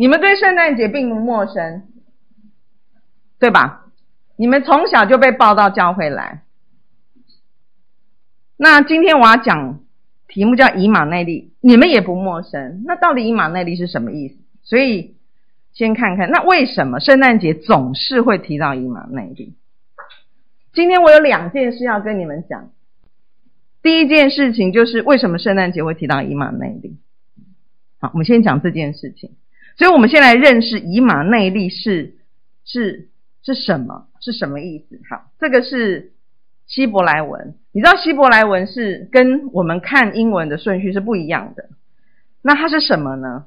你们对圣诞节并不陌生，对吧？你们从小就被抱到教会来。那今天我要讲题目叫以马内利，你们也不陌生。那到底以马内利是什么意思？所以先看看，那为什么圣诞节总是会提到以马内利？今天我有两件事要跟你们讲。第一件事情就是为什么圣诞节会提到以马内利？好，我们先讲这件事情。所以我们先来认识以马内利是是是什么？是什么意思？好，这个是希伯来文。你知道希伯来文是跟我们看英文的顺序是不一样的。那它是什么呢？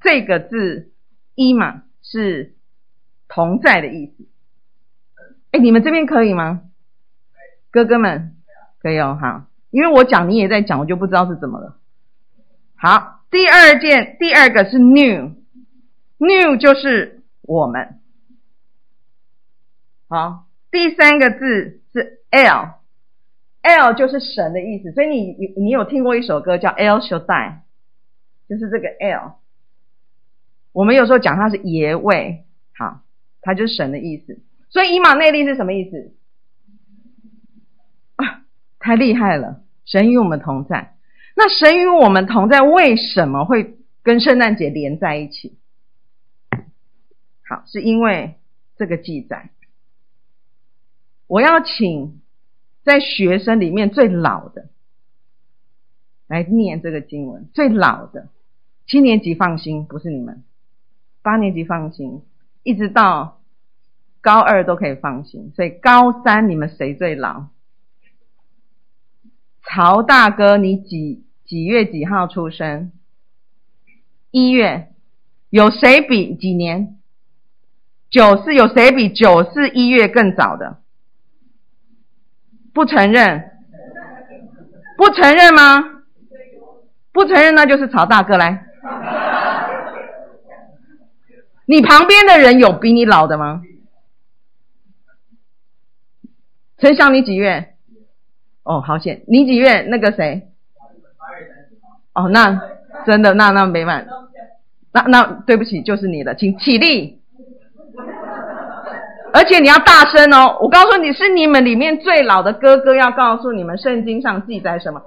这个字“伊马”是同在的意思。哎，你们这边可以吗？哥哥们可以哦，好，因为我讲你也在讲，我就不知道是怎么了。好，第二件，第二个是 “new” New 就是我们。好，第三个字是 L，L 就是神的意思，所以你你有听过一首歌叫 L Shaddai，就是这个 L。我们有时候讲它是爷位，好，它就是神的意思。所以以马内利是什么意思？啊，太厉害了！神与我们同在。那神与我们同在，为什么会跟圣诞节连在一起？好，是因为这个记载。我要请在学生里面最老的来念这个经文。最老的七年级放心，不是你们；八年级放心，一直到。高二都可以放心，所以高三你们谁最老？曹大哥，你几几月几号出生？一月。有谁比几年？九四，有谁比九四一月更早的？不承认？不承认吗？不承认，那就是曹大哥来。你旁边的人有比你老的吗？陈翔，你几月？哦，好险！你几月？那个谁？哦，那真的，那那没办法，那那对不起，就是你的，请起立。而且你要大声哦！我告诉你是你们里面最老的哥哥，要告诉你们圣经上记载什么？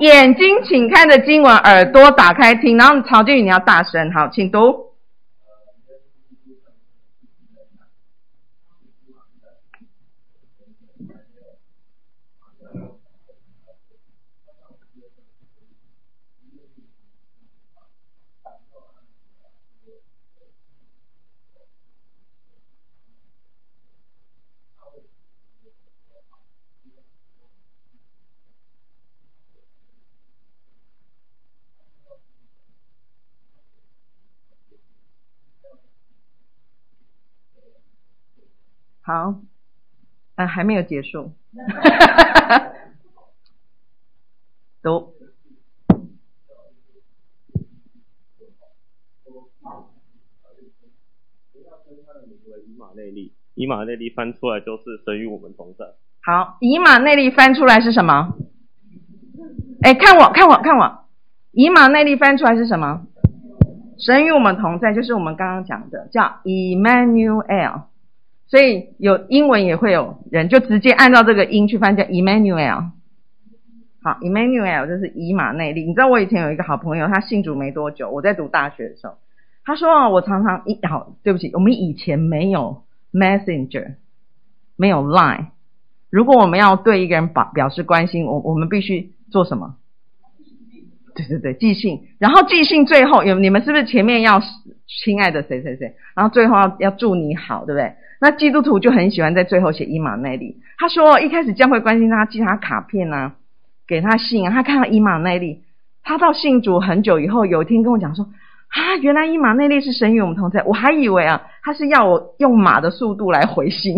眼睛请看着经文，耳朵打开听，然后曹俊宇你要大声，好，请读。好，啊，还没有结束，读。以马内利，以马内利翻出来就是神与我们同在。好，以马内利翻出来是什么？哎，看我，看我，看我，以马内利翻出来是什么？神与我们同在，就是我们刚刚讲的，叫 Emmanuel。所以有英文也会有人就直接按照这个音去翻，叫 Emmanuel。好，Emmanuel 就是以马内利。你知道我以前有一个好朋友，他信主没多久，我在读大学的时候，他说啊，我常常一好，对不起，我们以前没有 Messenger，没有 Line。如果我们要对一个人表表示关心，我我们必须做什么？对对对，寄信。然后寄信最后有你们是不是前面要亲爱的谁谁谁，然后最后要要祝你好，对不对？那基督徒就很喜欢在最后写以马内利。他说一开始教会关心他，寄他卡片啊，给他信啊。他看到以马内利，他到信主很久以后，有一天跟我讲说啊，原来以马内利是神与我们同在。我还以为啊，他是要我用马的速度来回信。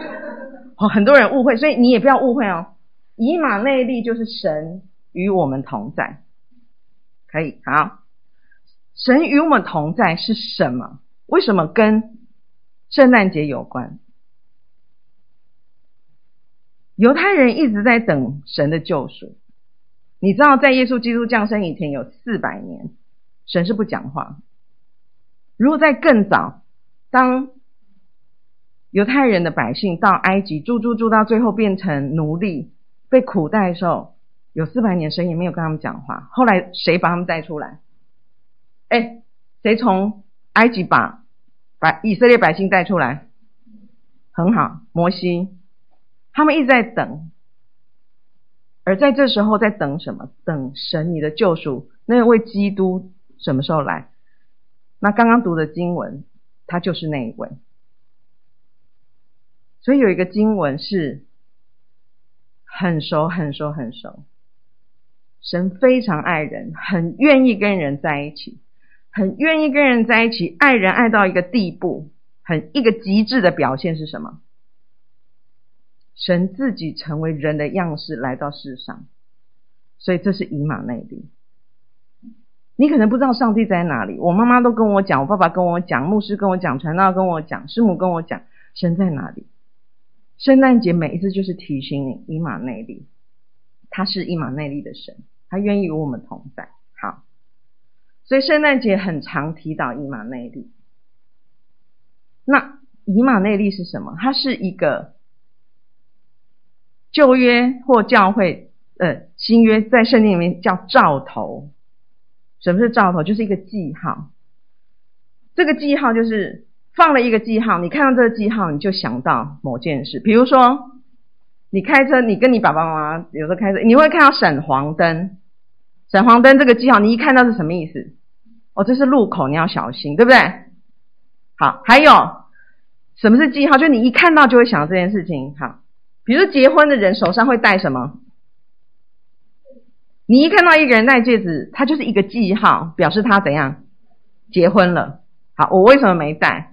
哦，很多人误会，所以你也不要误会哦。以马内利就是神与我们同在，可以好。神与我们同在是什么？为什么跟？圣诞节有关，犹太人一直在等神的救赎。你知道，在耶稣基督降生以前有四百年，神是不讲话。如果在更早，当犹太人的百姓到埃及住住住到最后变成奴隶，被苦待的时候，有四百年神也没有跟他们讲话。后来谁把他们带出来？哎，谁从埃及把把以色列百姓带出来？很好，摩西。他们一直在等，而在这时候在等什么？等神你的救赎那位基督什么时候来？那刚刚读的经文，他就是那一位。所以有一个经文是很熟、很熟、很熟。神非常爱人，很愿意跟人在一起，很愿意跟人在一起，爱人爱到一个地步，很一个极致的表现是什么？神自己成为人的样式来到世上，所以这是以马内利。你可能不知道上帝在哪里，我妈妈都跟我讲，我爸爸跟我讲，牧师跟我讲，传道跟我讲，师母跟我讲，神在哪里？圣诞节每一次就是提醒你，以马内利，他是以马内利的神，他愿意与我们同在。所以圣诞节很常提到以马内利。那以马内利是什么？它是一个。旧约或教会，呃，新约在圣经里面叫兆头。什么是兆头？就是一个记号。这个记号就是放了一个记号，你看到这个记号，你就想到某件事。比如说，你开车，你跟你爸爸妈妈有时候开车，你会看到闪黄灯。闪黄灯这个记号，你一看到是什么意思？哦，这是路口，你要小心，对不对？好，还有什么是记号？就你一看到就会想到这件事情。好。比如结婚的人手上会戴什么？你一看到一个人戴戒指，他就是一个记号，表示他怎样结婚了。好，我为什么没戴？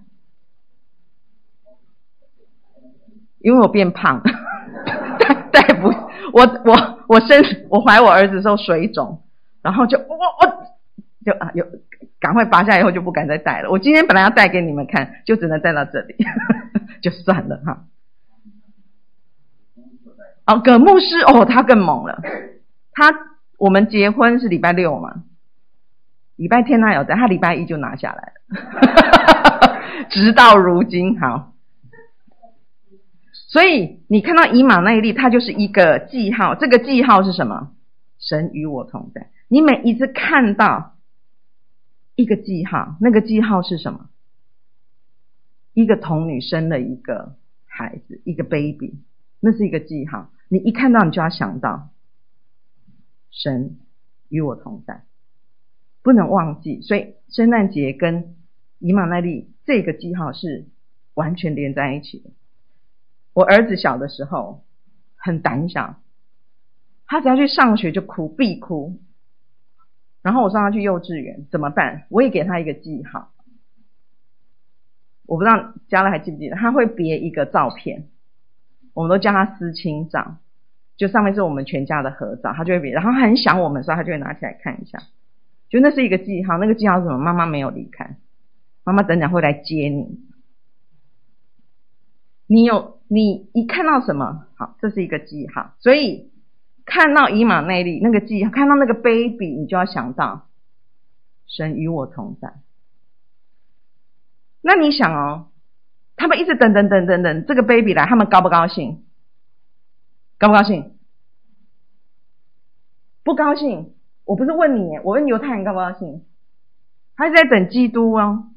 因为我变胖，戴戴不，我我我生我怀我儿子的时候水肿，然后就我我就啊有赶快拔下以后就不敢再戴了。我今天本来要戴给你们看，就只能戴到这里，就算了哈。哦，葛牧师哦，他更猛了。他我们结婚是礼拜六嘛，礼拜天他有在，他礼拜一就拿下来了，直到如今。好，所以你看到以马内利，它就是一个记号。这个记号是什么？神与我同在。你每一次看到一个记号，那个记号是什么？一个童女生了一个孩子，一个 baby。那是一个记号，你一看到你就要想到，神与我同在，不能忘记。所以圣诞节跟以马内利这个记号是完全连在一起的。我儿子小的时候很胆小，他只要去上学就哭，必哭。然后我送他去幼稚园，怎么办？我也给他一个记号，我不知道家乐还记不记得，他会别一个照片。我们都叫他思亲照，就上面是我们全家的合照，他就会别，然后很想我们的时候，他就会拿起来看一下，就那是一个记号，那个记号是什么？妈妈没有离开，妈妈等等会来接你。你有，你一看到什么？好，这是一个记号，所以看到以马内利那个记号，看到那个 baby，你就要想到神与我同在。那你想哦。他们一直等等等等等，这个 baby 来，他们高不高兴？高不高兴？不高兴。我不是问你，我问犹太人高不高兴？他是在等基督哦，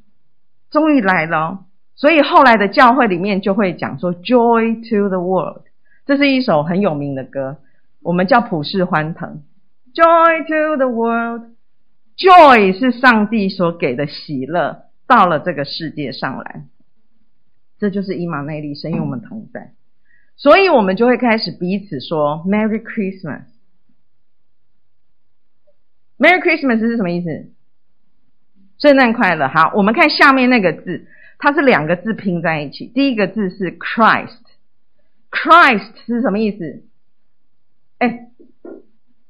终于来了。所以后来的教会里面就会讲说 “Joy to the world”，这是一首很有名的歌，我们叫普世欢腾。“Joy to the world”，Joy 是上帝所给的喜乐，到了这个世界上来。这就是以马内利，神与我们同在，所以我们就会开始彼此说 “Merry Christmas”，“Merry Christmas” 是什么意思？圣诞快乐。好，我们看下面那个字，它是两个字拼在一起，第一个字是 “Christ”，“Christ” 是什么意思？哎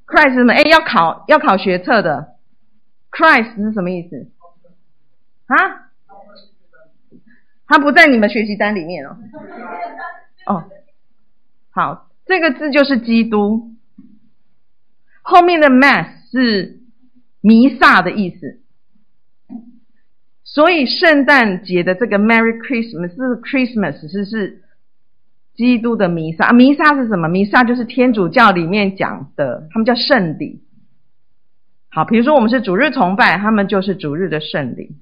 ，“Christ” 是什么？哎，要考要考学测的，“Christ” 是什么意思？啊？他不在你们学习单里面哦。哦，好，这个字就是基督。后面的 Mass 是弥撒的意思。所以圣诞节的这个 Merry Christmas 是 Christmas 是是基督的弥撒，弥撒是什么？弥撒就是天主教里面讲的，他们叫圣礼。好，比如说我们是主日崇拜，他们就是主日的圣礼。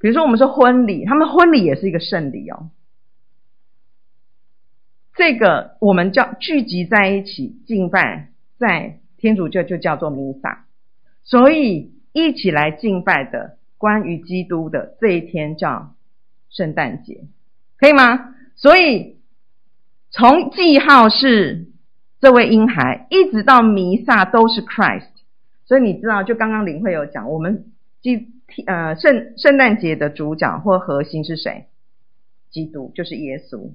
比如说我们是婚礼，他们婚礼也是一个圣礼哦。这个我们叫聚集在一起敬拜，在天主教就叫做弥撒。所以一起来敬拜的关于基督的这一天叫圣诞节，可以吗？所以从记号是这位婴孩，一直到弥撒都是 Christ。所以你知道，就刚刚林慧有讲，我们基呃圣圣诞节的主角或核心是谁？基督就是耶稣。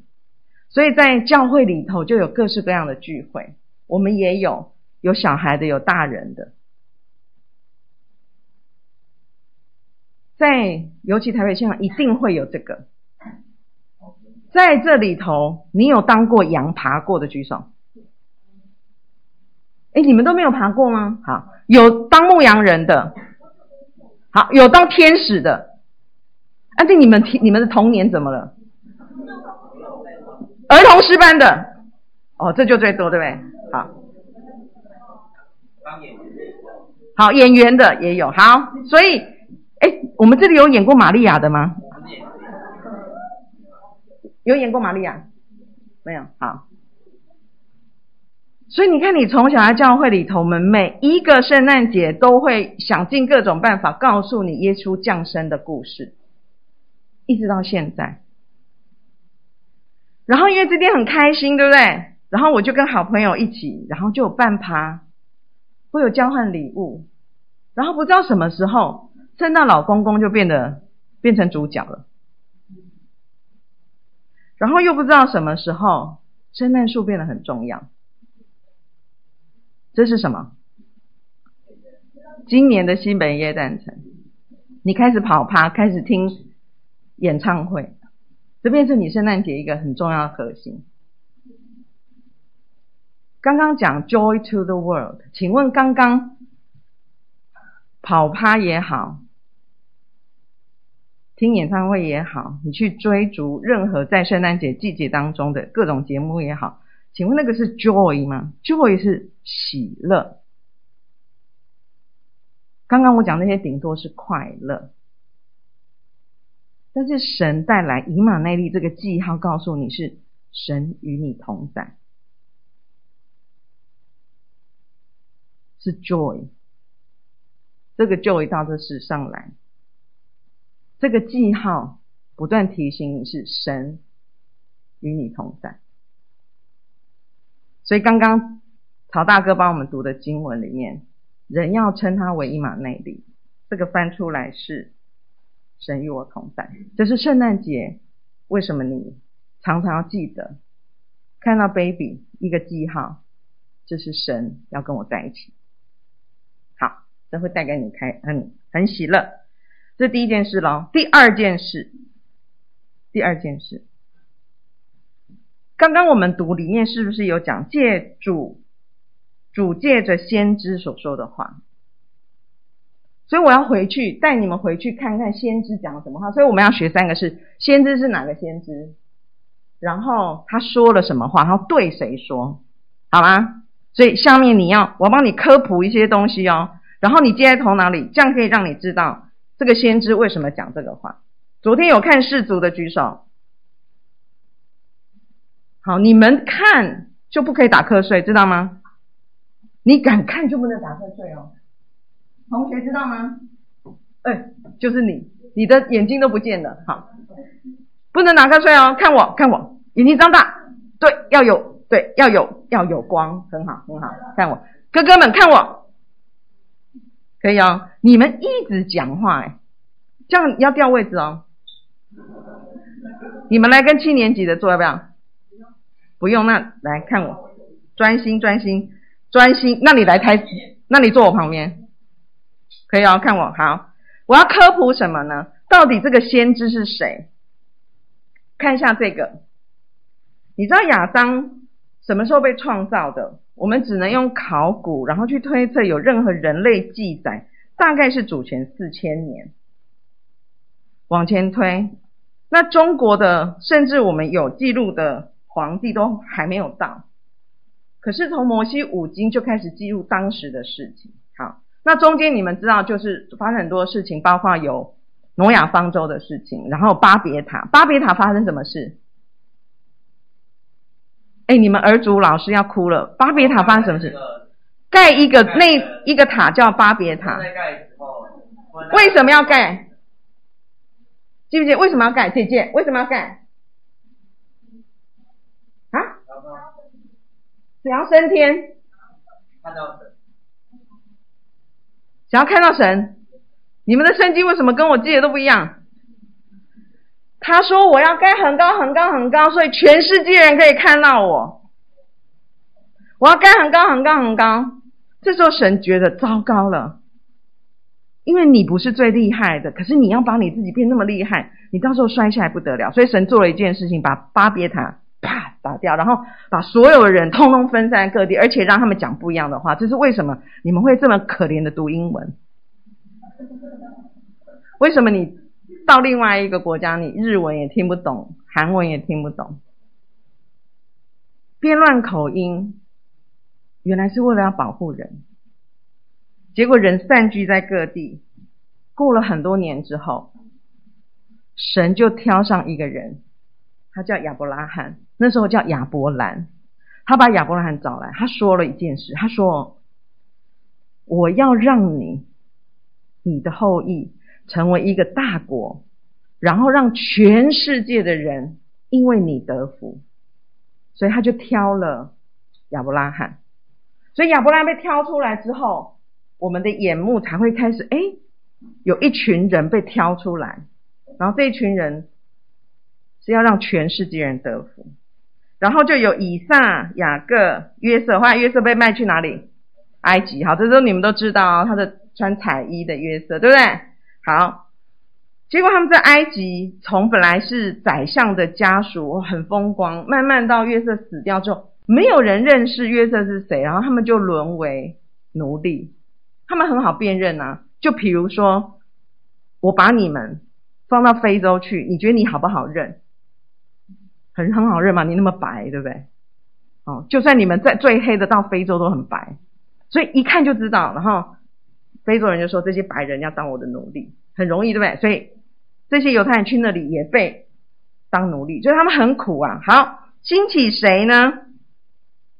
所以在教会里头就有各式各样的聚会，我们也有有小孩的，有大人的。在尤其台北现场一定会有这个，在这里头，你有当过羊爬过的举手？哎，你们都没有爬过吗？好，有当牧羊人的，好，有当天使的。啊，这你们你们的童年怎么了？儿童诗班的，哦，这就最多，对不对？好，好，演员的也有，好，所以，哎，我们这里有演过玛利亚的吗？有演过玛利亚？没有，好。所以你看，你从小在教会里头，我们每一个圣诞节都会想尽各种办法告诉你耶稣降生的故事，一直到现在。然后因为这天很开心，对不对？然后我就跟好朋友一起，然后就有半趴，会有交换礼物。然后不知道什么时候，圣诞老公公就变得变成主角了。然后又不知道什么时候，圣诞树变得很重要。这是什么？今年的新北耶诞城，你开始跑趴，开始听演唱会，这便是你圣诞节一个很重要的核心。刚刚讲 Joy to the World，请问刚刚跑趴也好，听演唱会也好，你去追逐任何在圣诞节季节当中的各种节目也好。请问那个是 joy 吗？joy 是喜乐。刚刚我讲那些顶多是快乐，但是神带来以马内利这个记号，告诉你是神与你同在，是 joy。这个 joy 到这世上来，这个记号不断提醒你是神与你同在。所以刚刚曹大哥帮我们读的经文里面，人要称他为一马内利，这个翻出来是神与我同在。这是圣诞节，为什么你常常要记得看到 baby 一个记号，这是神要跟我在一起。好，这会带给你开很很喜乐。这第一件事喽。第二件事，第二件事。刚刚我们读里面是不是有讲借主，主借着先知所说的话？所以我要回去带你们回去看看先知讲了什么话。所以我们要学三个是：先知是哪个先知？然后他说了什么话？然后对谁说？好吗？所以下面你要我帮你科普一些东西哦，然后你记在头脑里，这样可以让你知道这个先知为什么讲这个话。昨天有看世族的举手。好，你们看就不可以打瞌睡，知道吗？你敢看就不能打瞌睡哦。同学知道吗？哎，就是你，你的眼睛都不见了。好，不能打瞌睡哦。看我，看我，眼睛张大，对，要有，对，要有，要有光，很好，很好。看我，哥哥们看我，可以哦。你们一直讲话，哎，这样要调位置哦。你们来跟七年级的坐，要不要？不用，那来看我，专心专心专心。那你来台，那你坐我旁边，可以哦。看我，好，我要科普什么呢？到底这个先知是谁？看一下这个，你知道亚当什么时候被创造的？我们只能用考古，然后去推测，有任何人类记载，大概是主前四千年。往前推，那中国的甚至我们有记录的皇帝都还没有到，可是从摩西五经就开始记录当时的事情。好，那中间你们知道就是发生很多事情，包括有挪亚方舟的事情，然后巴别塔，巴别塔发生什么事？哎，你们儿族老师要哭了，巴别塔发生什么事？盖一个那一个塔叫巴别塔。为什么要盖？记不记得为什么要盖？姐姐，为什么要盖？啊？想要升天？看到神？想要看到神？你们的圣经为什么跟我记得都不一样？他说我要盖很高很高很高，所以全世界人可以看到我。我要盖很高很高很高，这时候神觉得糟糕了。因为你不是最厉害的，可是你要把你自己变那么厉害，你到时候摔下来不得了。所以神做了一件事情，把巴别塔啪打掉，然后把所有人通通分散各地，而且让他们讲不一样的话。这是为什么？你们会这么可怜的读英文？为什么你到另外一个国家，你日文也听不懂，韩文也听不懂，编乱口音，原来是为了要保护人。结果人散居在各地，过了很多年之后，神就挑上一个人，他叫亚伯拉罕，那时候叫亚伯兰。他把亚伯拉罕找来，他说了一件事，他说：“我要让你，你的后裔成为一个大国，然后让全世界的人因为你得福。”所以他就挑了亚伯拉罕。所以亚伯拉罕被挑出来之后，我们的眼目才会开始，哎，有一群人被挑出来，然后这一群人是要让全世界人得福，然后就有以撒、雅各、约瑟，后来约瑟被卖去哪里？埃及。好，这时候你们都知道，他的穿彩衣的约瑟，对不对？好，结果他们在埃及，从本来是宰相的家属，很风光，慢慢到约瑟死掉之后，没有人认识约瑟是谁，然后他们就沦为奴隶。他们很好辨认啊，就比如说，我把你们放到非洲去，你觉得你好不好认？很很好认嘛，你那么白，对不对？哦，就算你们在最黑的到非洲都很白，所以一看就知道。然后非洲人就说，这些白人要当我的奴隶，很容易，对不对？所以这些犹太人去那里也被当奴隶，所以他们很苦啊。好，兴起谁呢？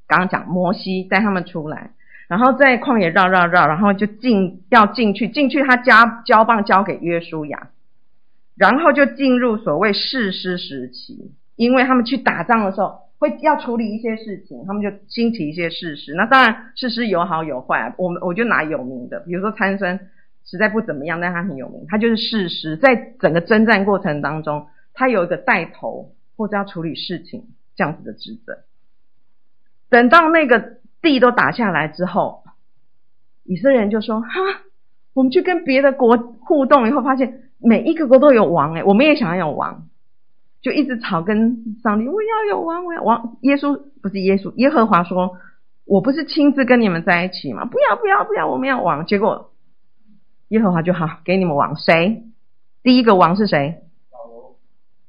刚刚讲摩西带他们出来。然后在旷野绕绕绕，然后就进要进去，进去他加交棒交给约书亚，然后就进入所谓士师时期，因为他们去打仗的时候会要处理一些事情，他们就兴起一些事实。那当然事实有好有坏，我们我就拿有名的，比如说参孙实在不怎么样，但他很有名，他就是事实，在整个征战过程当中，他有一个带头或者要处理事情这样子的职责。等到那个。地都打下来之后，以色列人就说：“哈，我们去跟别的国互动以后，发现每一个国都有王，诶，我们也想要有王，就一直吵跟上帝，我要有王，我要王。耶稣不是耶稣，耶和华说：我不是亲自跟你们在一起吗？不要，不要，不要，我们要王。结果耶和华就好，给你们王。谁？第一个王是谁？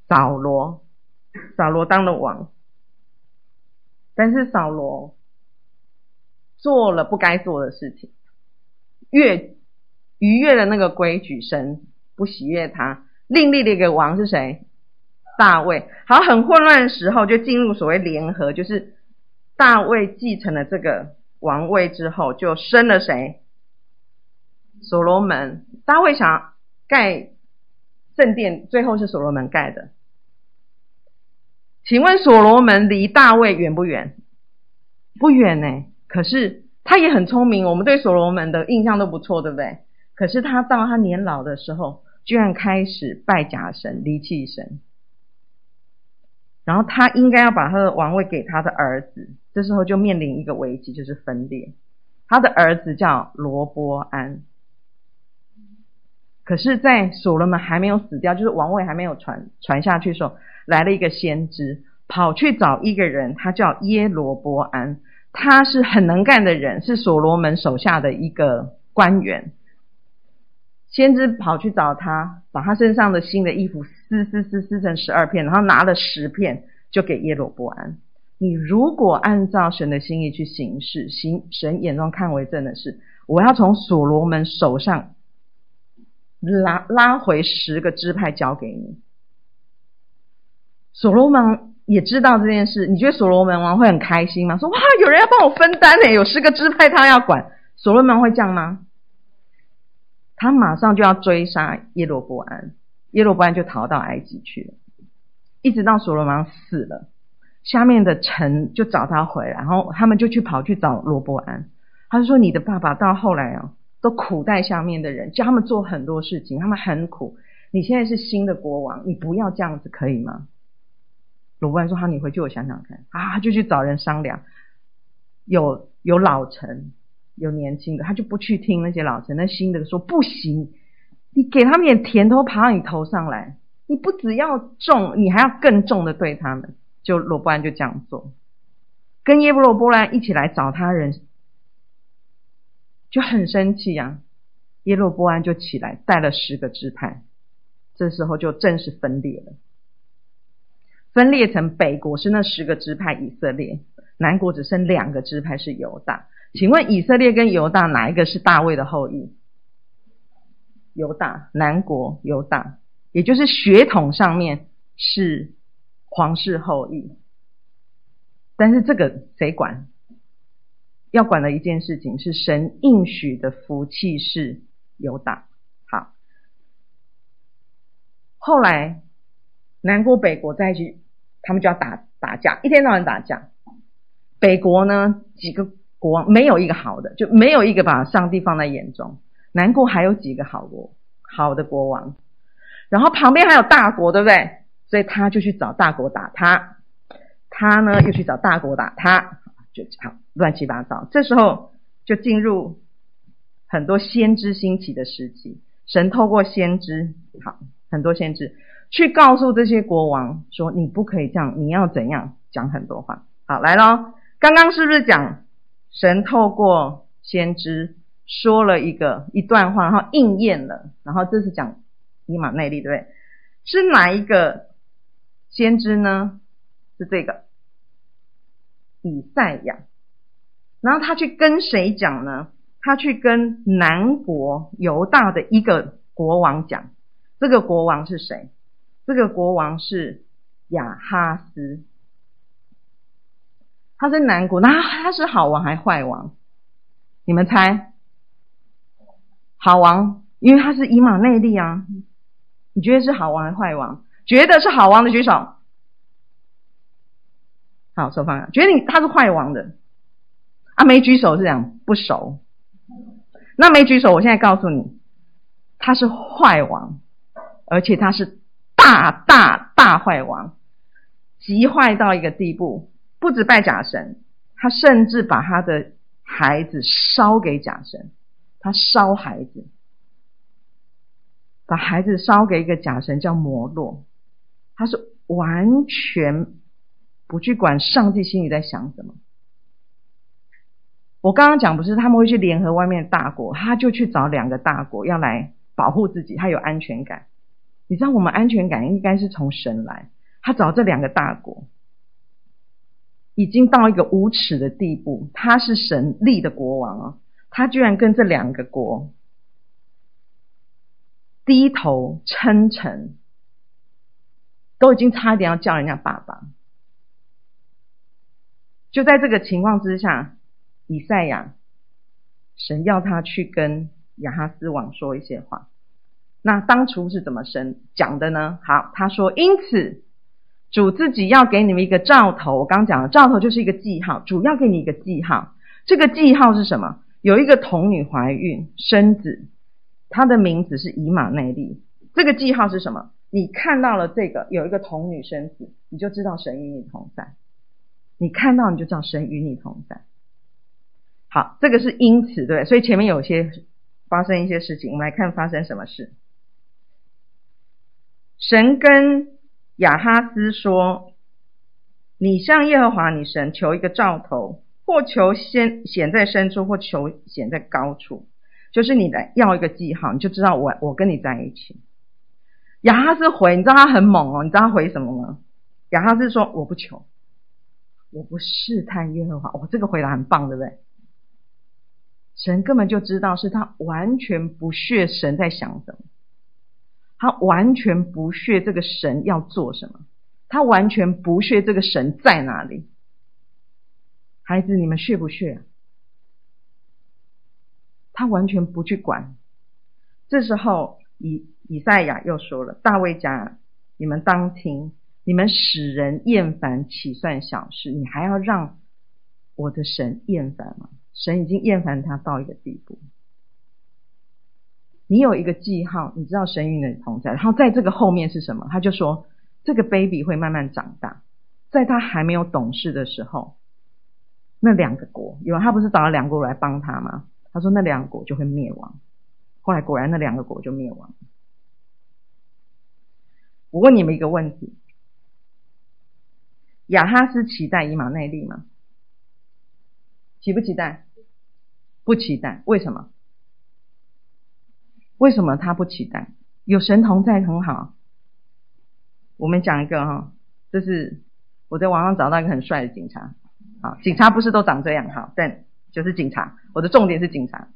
扫罗，扫罗当了王，但是扫罗。做了不该做的事情，越逾越了那个规矩，神不喜悦他。另立的一个王是谁？大卫。好，很混乱的时候就进入所谓联合，就是大卫继承了这个王位之后，就生了谁？所罗门。大卫想盖圣殿，最后是所罗门盖的。请问所罗门离大卫远不远？不远呢。可是他也很聪明，我们对所罗门的印象都不错，对不对？可是他到他年老的时候，居然开始拜假神、离弃神。然后他应该要把他的王位给他的儿子，这时候就面临一个危机，就是分裂。他的儿子叫罗波安。可是，在所罗门还没有死掉，就是王位还没有传传下去的时候，来了一个先知，跑去找一个人，他叫耶罗波安。他是很能干的人，是所罗门手下的一个官员。先知跑去找他，把他身上的新的衣服撕撕撕撕成十二片，然后拿了十片就给耶罗波安。你如果按照神的心意去行事，行神眼中看为正的事，我要从所罗门手上拉拉回十个支派交给你。所罗门也知道这件事，你觉得所罗门王会很开心吗？说哇，有人要帮我分担呢，有十个支派他要管，所罗门会这样吗？他马上就要追杀耶罗波安，耶罗波安就逃到埃及去了，一直到所罗门死了，下面的臣就找他回来，然后他们就去跑去找罗波安，他就说：“你的爸爸到后来啊，都苦待下面的人，叫他们做很多事情，他们很苦。你现在是新的国王，你不要这样子，可以吗？”罗波安说：“好，你回去我想想看。”啊，就去找人商量，有有老臣。有年轻的，他就不去听那些老臣。那新的说不行，你给他们点甜头，爬到你头上来。你不只要重，你还要更重的对他们。就罗伯安就这样做，跟耶罗波安一起来找他人，就很生气呀、啊。耶罗波安就起来带了十个支派，这时候就正式分裂了。分裂成北国是那十个支派以色列，南国只剩两个支派是犹大。请问以色列跟犹大哪一个是大卫的后裔？犹大，南国犹大，也就是血统上面是皇室后裔。但是这个谁管？要管的一件事情是神应许的福气是犹大。好，后来南国北国在一起，他们就要打打架，一天到晚打架。北国呢，几个。国王没有一个好的，就没有一个把上帝放在眼中。南国还有几个好国，好的国王，然后旁边还有大国，对不对？所以他就去找大国打他，他呢又去找大国打他，就好乱七八糟。这时候就进入很多先知兴起的时期，神透过先知，好很多先知去告诉这些国王说：“你不可以这样，你要怎样？”讲很多话。好，来咯，刚刚是不是讲？神透过先知说了一个一段话，然后应验了，然后这是讲以马内利，对不对？是哪一个先知呢？是这个以赛亚。然后他去跟谁讲呢？他去跟南国犹大的一个国王讲。这个国王是谁？这个国王是亚哈斯。他是南国，那他是好王还是坏王？你们猜？好王，因为他是以马内利啊。你觉得是好王还是坏王？觉得是好王的举手。好，手放下。觉得你他是坏王的啊？没举手是这样，不熟。那没举手，我现在告诉你，他是坏王，而且他是大大大坏王，极坏到一个地步。不止拜假神，他甚至把他的孩子烧给假神。他烧孩子，把孩子烧给一个假神叫摩洛。他是完全不去管上帝心里在想什么。我刚刚讲不是他们会去联合外面的大国，他就去找两个大国要来保护自己，他有安全感。你知道我们安全感应该是从神来，他找这两个大国。已经到一个无耻的地步，他是神立的国王啊，他居然跟这两个国低头称臣，都已经差一点要叫人家爸爸。就在这个情况之下，以赛亚神要他去跟亚哈斯王说一些话。那当初是怎么神讲的呢？好，他说：“因此。”主自己要给你们一个兆头，我刚讲了，兆头就是一个记号。主要给你一个记号，这个记号是什么？有一个童女怀孕生子，她的名字是以马内利。这个记号是什么？你看到了这个有一个童女生子，你就知道神与你同在。你看到你就知道神与你同在。好，这个是因此对，所以前面有些发生一些事情，我们来看发生什么事。神跟亚哈斯说：“你向耶和华你神求一个兆头，或求先显在深处，或求显在高处。就是你来要一个记号，你就知道我我跟你在一起。亚哈斯回，你知道他很猛哦，你知道他回什么吗？亚哈斯说：“我不求，我不试探耶和华。”我，这个回答很棒，对不对？神根本就知道是他完全不屑神在想什么，他完全不屑这个神要做什么，他完全不屑这个神在哪里。孩子，你们屑不屑？他完全不去管。这时候以以赛亚又说了：“大卫家，你们当听，你们使人厌烦，岂算小事？你还要让我的神厌烦吗？神已经厌烦他到一个地步。你有一个记号，你知道神与你同在。然后在这个后面是什么？他就说，这个 baby 会慢慢长大，在他还没有懂事的时候，那两个国，有他不是找了两个国来帮他吗？他说那两个国就会灭亡。后来果然那两个国就灭亡。”我问你们一个问题：亚哈斯期待以马内利吗？期不期待？不期待。为什么？为什么他不期待？有神童在很好。我们讲一个哈，这是我在网上找到一个很帅的警察。好，警察不是都长这样哈，但就是警察。我的重点是警察。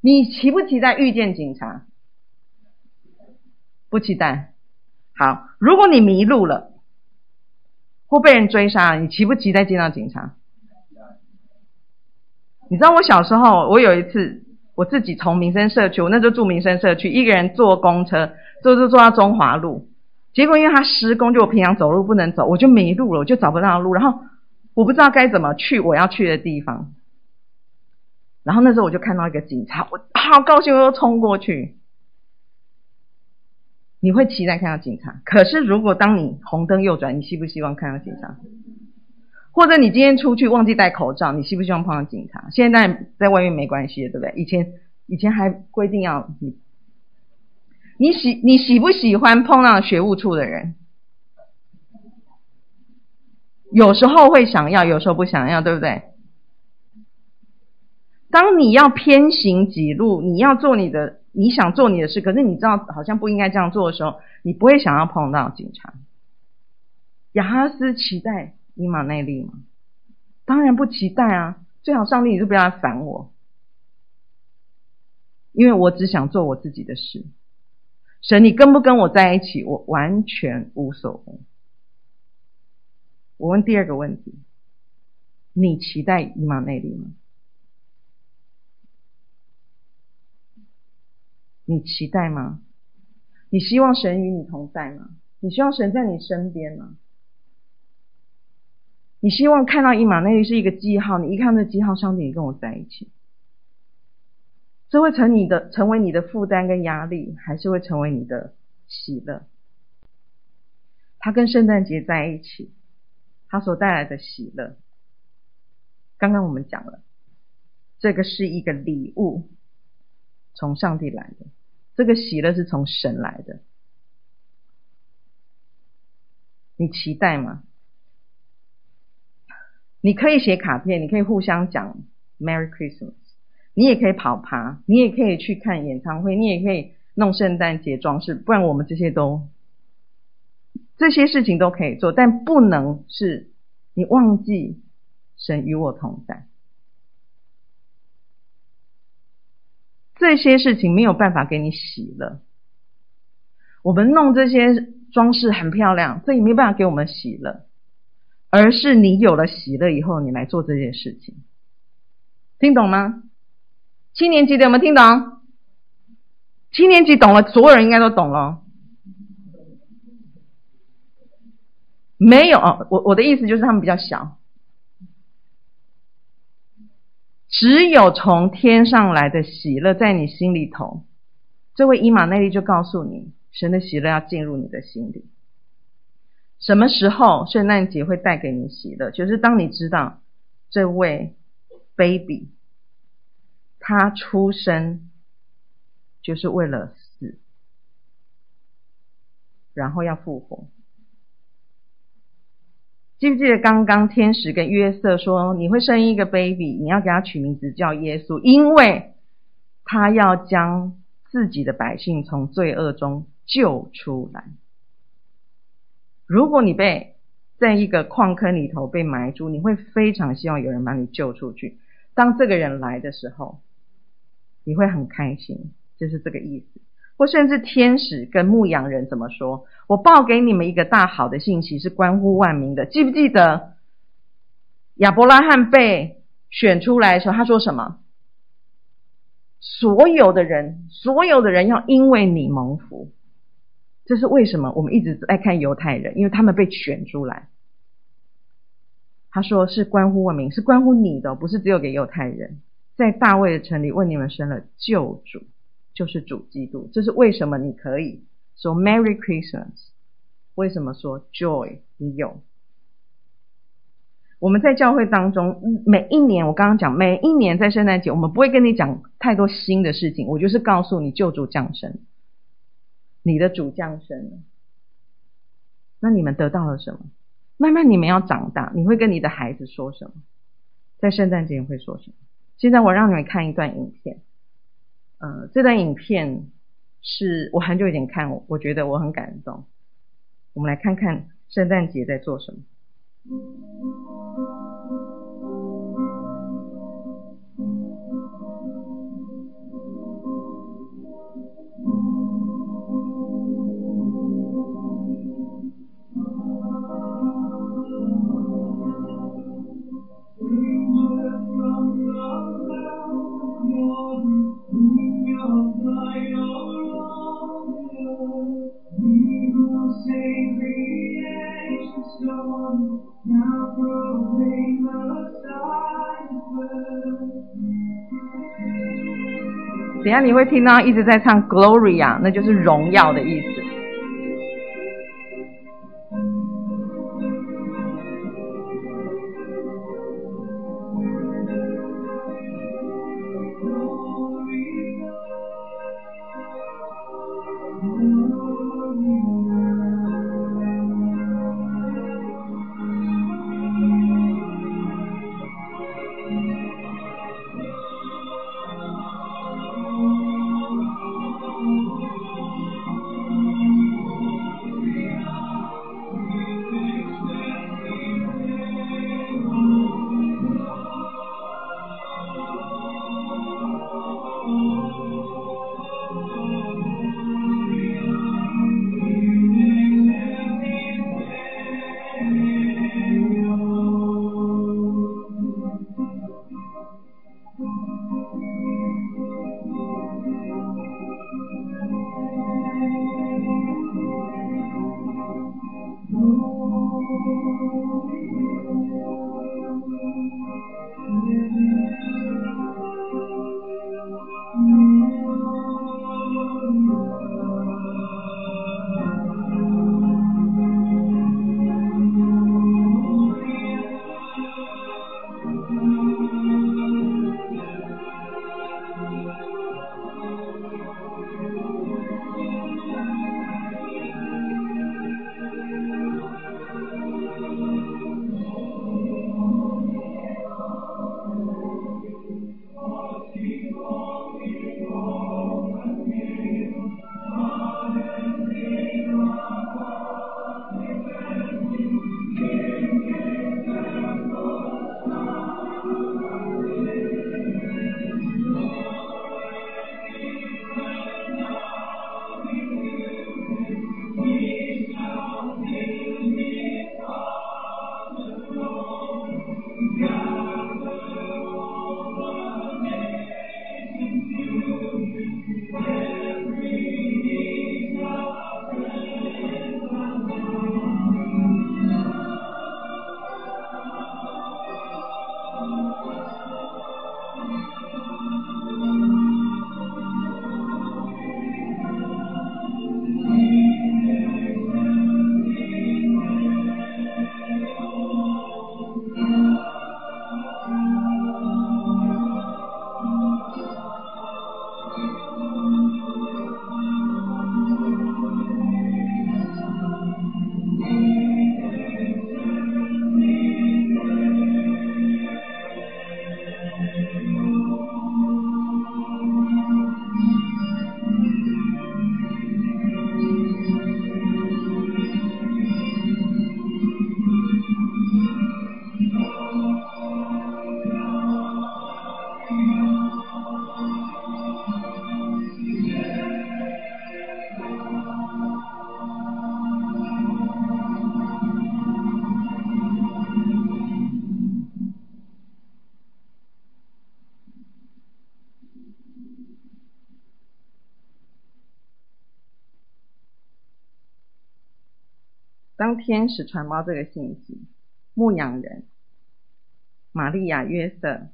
你期不期待遇见警察？不期待。好，如果你迷路了，或被人追杀，你期不期待见到警察？你知道我小时候，我有一次我自己从民生社区，我那时候住民生社区，一个人坐公车，坐坐坐到中华路，结果因为他施工，就我平常走路不能走，我就迷路了，我就找不到路，然后我不知道该怎么去我要去的地方，然后那时候我就看到一个警察，我好高兴，我又冲过去。你会期待看到警察，可是如果当你红灯右转，你希不希望看到警察？或者你今天出去忘记戴口罩，你希不希望碰到警察？现在在外面没关系，对不对？以前以前还规定要你，你喜你喜不喜欢碰到学务处的人？有时候会想要，有时候不想要，对不对？当你要偏行己路，你要做你的。你想做你的事，可是你知道好像不应该这样做的时候，你不会想要碰到警察。亚哈斯期待以马内利吗？当然不期待啊！最好上帝你就不要来烦我，因为我只想做我自己的事。神，你跟不跟我在一起，我完全无所谓。我问第二个问题：你期待以马内利吗？你期待吗？你希望神与你同在吗？你希望神在你身边吗？你希望看到以马内利是一个记号，你一看那记号，上帝你跟我在一起，这会成你的成为你的负担跟压力，还是会成为你的喜乐？他跟圣诞节在一起，他所带来的喜乐，刚刚我们讲了，这个是一个礼物。从上帝来的，这个喜乐是从神来的。你期待吗？你可以写卡片，你可以互相讲 Merry Christmas，你也可以跑趴，你也可以去看演唱会，你也可以弄圣诞节装饰，不然我们这些都这些事情都可以做，但不能是你忘记神与我同在。这些事情没有办法给你喜乐。我们弄这些装饰很漂亮，这也没办法给我们喜乐。而是你有了喜乐以后，你来做这件事情，听懂吗？七年级的有没有听懂？七年级懂了，所有人应该都懂了。没有哦，我我的意思就是他们比较小。只有从天上来的喜乐在你心里头，这位伊玛内利就告诉你，神的喜乐要进入你的心里。什么时候圣诞节会带给你喜乐？就是当你知道这位 baby 他出生就是为了死，然后要复活。记不记得刚刚天使跟约瑟说，你会生一个 baby，你要给他取名字叫耶稣，因为他要将自己的百姓从罪恶中救出来。如果你被在一个矿坑里头被埋住，你会非常希望有人把你救出去。当这个人来的时候，你会很开心，就是这个意思。或甚至天使跟牧羊人怎么说？我报给你们一个大好的信息，是关乎万民的。记不记得亚伯拉罕被选出来的时候，他说什么？所有的人，所有的人要因为你蒙福。这是为什么？我们一直在看犹太人，因为他们被选出来。他说是关乎万民，是关乎你的，不是只有给犹太人。在大卫的城里为你们生了救主，就是主基督。这是为什么？你可以说 Merry Christmas。为什么说 Joy？你有。我们在教会当中，每一年我刚刚讲，每一年在圣诞节，我们不会跟你讲太多新的事情，我就是告诉你救主降生。你的主降生了，那你们得到了什么？慢慢你们要长大，你会跟你的孩子说什么？在圣诞节会说什么？现在我让你们看一段影片，呃，这段影片是我很久以前看，我觉得我很感动。我们来看看圣诞节在做什么。等下你会听到一直在唱 Gloria，那就是荣耀的意思。天使传播这个信息，牧羊人玛利亚、约瑟，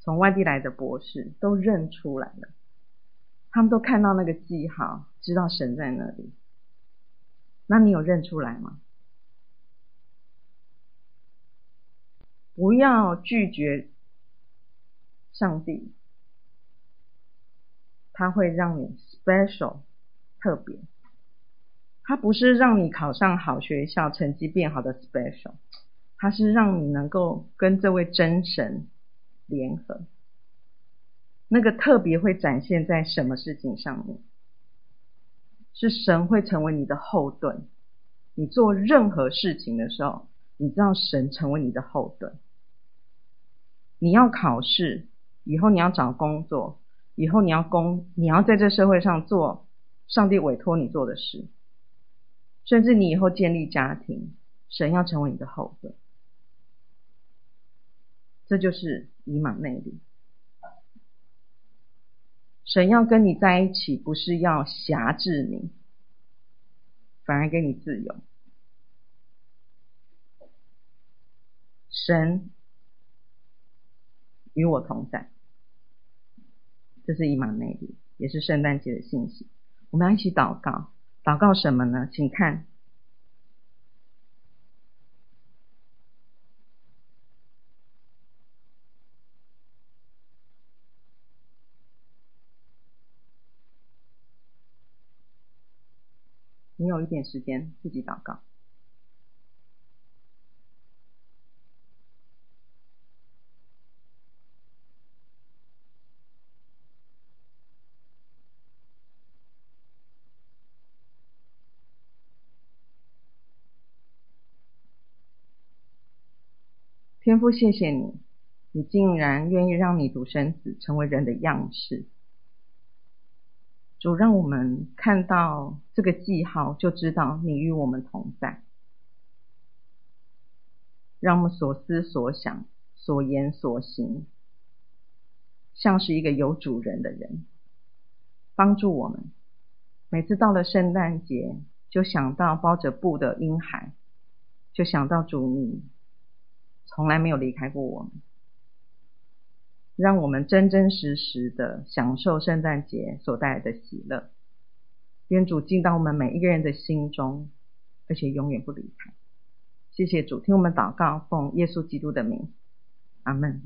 从外地来的博士都认出来了，他们都看到那个记号，知道神在那里。那你有认出来吗？不要拒绝上帝，他会让你 special 特别。他不是让你考上好学校、成绩变好的 special，他是让你能够跟这位真神联合。那个特别会展现在什么事情上面？是神会成为你的后盾。你做任何事情的时候，你知道神成为你的后盾。你要考试，以后你要找工作，以后你要工，你要在这社会上做上帝委托你做的事。甚至你以后建立家庭，神要成为你的后盾，这就是以马内利。神要跟你在一起，不是要辖制你，反而给你自由。神与我同在，这是以马内利，也是圣诞节的信息。我们要一起祷告。祷告什么呢？请看，你有一点时间自己祷告。天父，谢谢你，你竟然愿意让你独生子成为人的样式。主，让我们看到这个记号，就知道你与我们同在。让我们所思所想、所言所行，像是一个有主人的人，帮助我们。每次到了圣诞节，就想到包着布的婴孩，就想到主你。从来没有离开过我们，让我们真真实实的享受圣诞节所带来的喜乐。愿主进到我们每一个人的心中，而且永远不离开。谢谢主，听我们祷告，奉耶稣基督的名，阿门。